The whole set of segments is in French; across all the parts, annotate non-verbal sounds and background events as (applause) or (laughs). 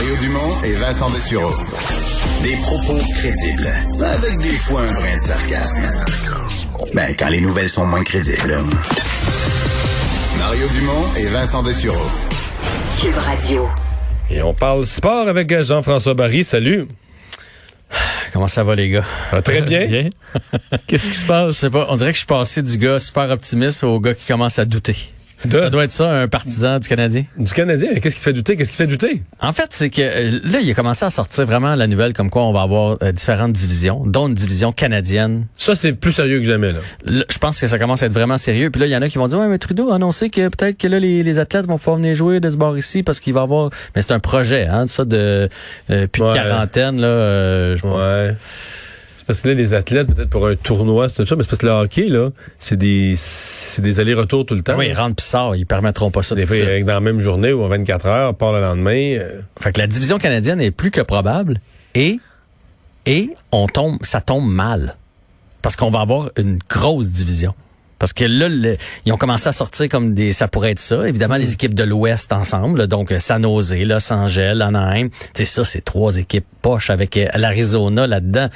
Mario Dumont et Vincent Dessureau. Des propos crédibles, avec des fois un brin de sarcasme. Ben, quand les nouvelles sont moins crédibles. Mario Dumont et Vincent Dessureau. Cube Radio. Et on parle sport avec Jean-François Barry. Salut. Comment ça va, les gars? Ah, très bien. (laughs) Qu'est-ce qui se passe? Je sais pas. On dirait que je suis passé du gars super optimiste au gars qui commence à douter. Ça doit être ça, un partisan du Canadien. Du Canadien? Qu'est-ce qui te fait douter? Qu'est-ce qui te fait douter? En fait, c'est que euh, là, il a commencé à sortir vraiment la nouvelle comme quoi on va avoir euh, différentes divisions, dont une division canadienne. Ça, c'est plus sérieux que jamais. Là. je pense que ça commence à être vraiment sérieux. Puis là, il y en a qui vont dire, ouais, mais Trudeau a annoncé que peut-être que là, les, athlètes vont pouvoir venir jouer de ce bord ici parce qu'il va avoir... Mais c'est un projet, hein, ça, de euh, plus de quarantaine. Là, je ouais. Parce que là, les athlètes, peut-être pour un tournoi, c'est ça, mais c'est parce que le hockey, là, c'est des, c'est des allers-retours tout le temps. Oui, ils rentrent pis sortent, ils permettront pas ça. Des fois, dans la même journée ou en 24 heures, part le lendemain. Euh. Fait que la division canadienne est plus que probable et, et on tombe, ça tombe mal. Parce qu'on va avoir une grosse division. Parce que là, ils ont commencé à sortir comme des... Ça pourrait être ça. Évidemment, les mm. équipes de l'Ouest ensemble. donc, San Jose, Los Angeles, Anaheim. Tu sais, ça, c'est trois équipes poches avec euh, l'Arizona là-dedans.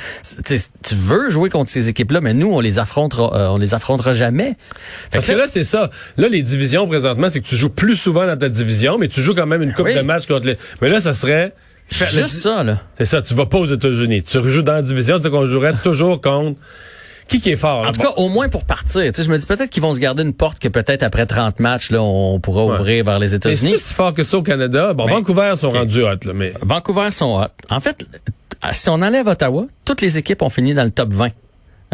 Tu veux jouer contre ces équipes-là, mais nous, on les affrontera, euh, on les affrontera jamais. Parce que, là, c'est ça. Là, les divisions, présentement, c'est que tu joues plus souvent dans ta division, mais tu joues quand même une coupe de matchs contre les... Mais là, ça serait... Juste ça, là. C'est ça. Tu vas pas aux États-Unis. Tu rejoues dans la division, tu sais qu'on jouerait toujours contre qui qui est fort? En tout cas, au moins pour partir. Tu sais, je me dis peut-être qu'ils vont se garder une porte que peut-être après 30 matchs, là, on pourra ouvrir vers les États-Unis? C'est si fort que ça au Canada? Bon, Vancouver sont rendus hot, là, mais. Vancouver sont hot. En fait, si on enlève Ottawa, toutes les équipes ont fini dans le top 20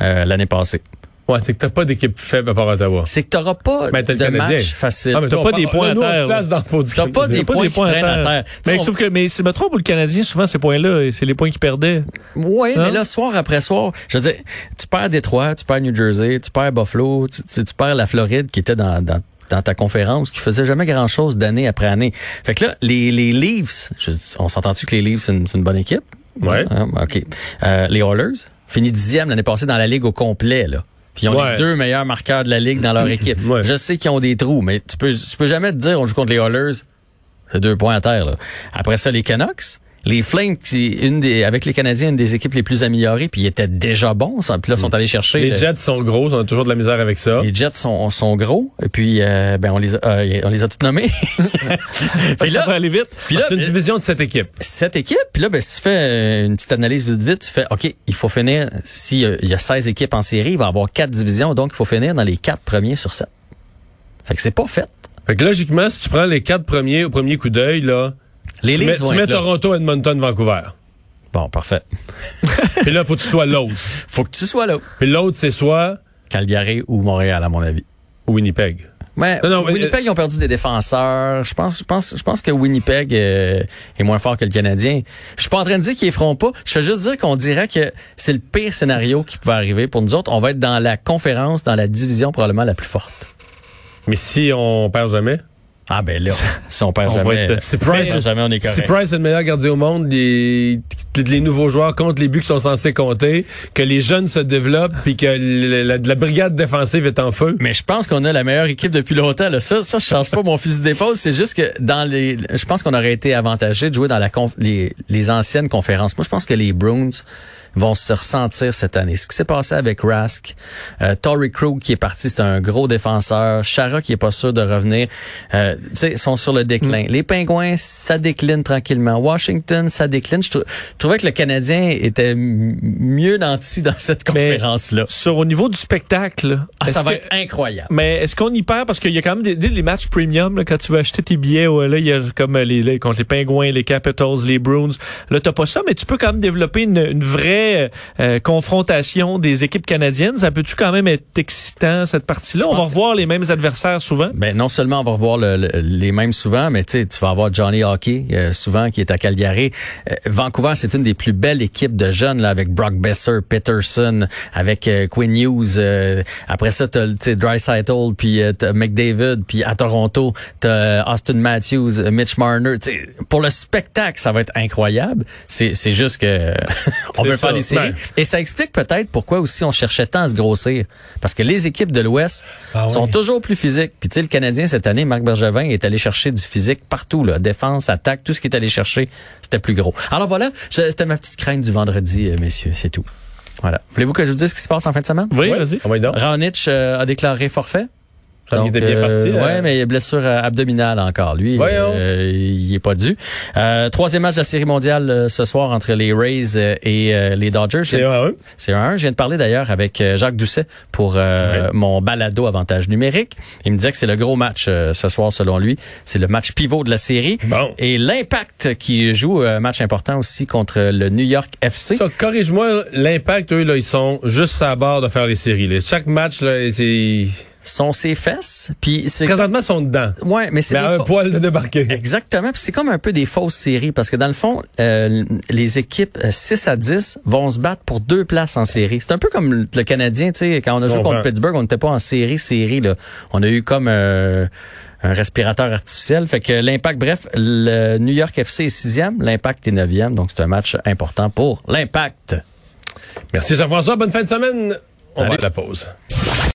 euh, l'année passée. Ouais, c'est que t'as pas d'équipe faible à part Ottawa. C'est que t'auras pas ben, de match facile. Ah, t'as pas des points à terre. T'as pas des points qui traînent à terre. Mais je trouve que, mais si me trompe, le Canadien, souvent, ces points-là, c'est les points qui perdaient. Oui, mais hein? là, soir après soir, je veux dire, tu perds Détroit, tu perds New Jersey, tu perds Buffalo, tu, tu perds la Floride qui était dans, dans dans ta conférence qui faisait jamais grand chose d'année après année. Fait que là, les, les Leafs, on s'entend-tu que les Leafs, c'est une, une, bonne équipe? Ouais. Hein? OK. Euh, les Oilers, fini dixième l'année passée dans la Ligue au complet, là. Puis ils ont les deux meilleurs marqueurs de la ligue dans leur équipe. Je sais qu'ils ont des trous, mais tu peux, tu peux jamais te dire on joue contre les Oilers. C'est deux points à terre. Là. Après ça, les Canucks. Les Flames, qui une des, avec les Canadiens, une des équipes les plus améliorées, puis ils étaient déjà bons. Ça, puis là, sont mm. allés chercher. Les Jets sont gros, on a toujours de la misère avec ça. Les Jets sont, sont gros, et puis euh, ben on les a, euh, on les a tous nommés. (laughs) puis là, ça va aller vite. Puis là, c'est une division de sept équipes. Sept équipes. Puis là, ben si tu fais une petite analyse vite vite, tu fais, ok, il faut finir. S'il y a 16 équipes en série, il va y avoir quatre divisions, donc il faut finir dans les quatre premiers sur sept. Fait que c'est pas fait. Fait que logiquement, si tu prends les quatre premiers au premier coup d'œil, là, les tu mets, tu mets Toronto, Edmonton, Vancouver. Bon, parfait. (laughs) Puis là, faut que tu sois l'autre. Faut que tu sois l'autre. Puis l'autre, c'est soit... Calgary ou Montréal, à mon avis. Ou Winnipeg. Mais non, Winnipeg, ils ont perdu des défenseurs. Je pense, je pense, je pense que Winnipeg euh, est moins fort que le Canadien. Je suis pas en train de dire qu'ils feront pas. Je veux juste dire qu'on dirait que c'est le pire scénario qui pouvait arriver pour nous autres. On va être dans la conférence, dans la division probablement la plus forte. Mais si on perd jamais? Ah ben là, si on perd jamais, si Price, jamais on est correct. Si Price est le meilleur gardien au monde, les, les nouveaux joueurs comptent les buts qui sont censés compter, que les jeunes se développent, puis que la, la, brigade défensive est en feu. Mais je pense qu'on a la meilleure équipe depuis longtemps. Là. Ça, ça, je change pas mon fusil d'épaule. C'est juste que dans les, je pense qu'on aurait été avantagé de jouer dans la les, les anciennes conférences. Moi, je pense que les Bruins vont se ressentir cette année. Ce qui s'est passé avec Rask, euh, Tory Krug qui est parti, c'est un gros défenseur, Chara qui est pas sûr de revenir, euh, tu sais, sont sur le déclin. Mm. Les Pingouins, ça décline tranquillement. Washington, ça décline. Je, trouvais que le Canadien était mieux nanti dans cette conférence-là. Sur au niveau du spectacle, ah, ça va être incroyable. Mais est-ce qu'on y perd? Parce qu'il y a quand même des, les matchs premium là, quand tu veux acheter tes billets, là il y a comme les, les, contre les Pingouins, les Capitals, les Bruins. Là t'as pas ça, mais tu peux quand même développer une, une vraie vraie euh, confrontation des équipes canadiennes. Ça peut-tu quand même être excitant cette partie-là? On va revoir les mêmes adversaires souvent. Ben non seulement on va revoir le- le- les mêmes souvent, mais tu tu vas avoir Johnny Hockey euh, souvent qui est à Calgary. Euh, Vancouver, c'est une des plus belles équipes de jeunes là, avec Brock Besser, Peterson, avec euh, Quinn Hughes. euh, après ça, t'as tu sais Drysaitel, puis euh, McDavid, puis à Toronto, t'as euh, Austin Matthews, euh, Mitch Marner. Tu sais, pour le spectacle, ça va être incroyable. C'est juste que (laughs) on veut. Séries. Et ça explique peut-être pourquoi aussi on cherchait tant à se grossir. Parce que les équipes de l'Ouest Ah sont oui. toujours plus physiques. Puis tu sais, le Canadien, cette année, Marc Bergevin est allé chercher du physique partout. Là. Défense, attaque, tout ce qu'il est allé chercher, c'était plus gros. Alors voilà, c'était ma petite crainte du vendredi, euh, messieurs, c'est tout. Voilà. Voulez-vous que je vous dise ce qui se passe en fin de semaine? Oui, Ouais. vas-y. Ah oui, donc. Raonic euh, a déclaré forfait. Ça Donc, était bien euh, parti. hein. ouais, mais il a blessure euh, abdominale encore. Lui, euh, il est pas dû. Euh, troisième match de la série mondiale euh, ce soir entre les Rays euh, et euh, les Dodgers. C'est un à un. C'est un. Je viens de parler d'ailleurs avec euh, Jacques Doucet pour euh, mon balado avantage numérique. Il me disait que c'est le gros match euh, ce soir selon lui. C'est le match pivot de la série. Bon. Et l'impact qui joue un match important aussi contre le New York FC. Ça, corrige-moi, l'impact, eux, là, ils sont juste à bord de faire les séries. là. Chaque match, là, c'est. Sont ses fesses. Puis c'est Présentement, sont dedans. ouais, mais c'est un fa- poil de débarquer. Exactement. Puis c'est comme un peu des fausses séries parce que dans le fond, euh, les équipes euh, 6 à 10 vont se battre pour deux places en série. C'est un peu comme le le Canadien, tu sais, quand on a joué comprends. contre Pittsburgh, on n'était pas en série, série là. On a eu comme euh, un respirateur artificiel. Fait que l'impact, bref, le New York FC est sixième, l'impact est neuvième, donc c'est un match important pour l'impact. Merci Jean-François. Bonne fin de semaine. On Salut. va à la pause.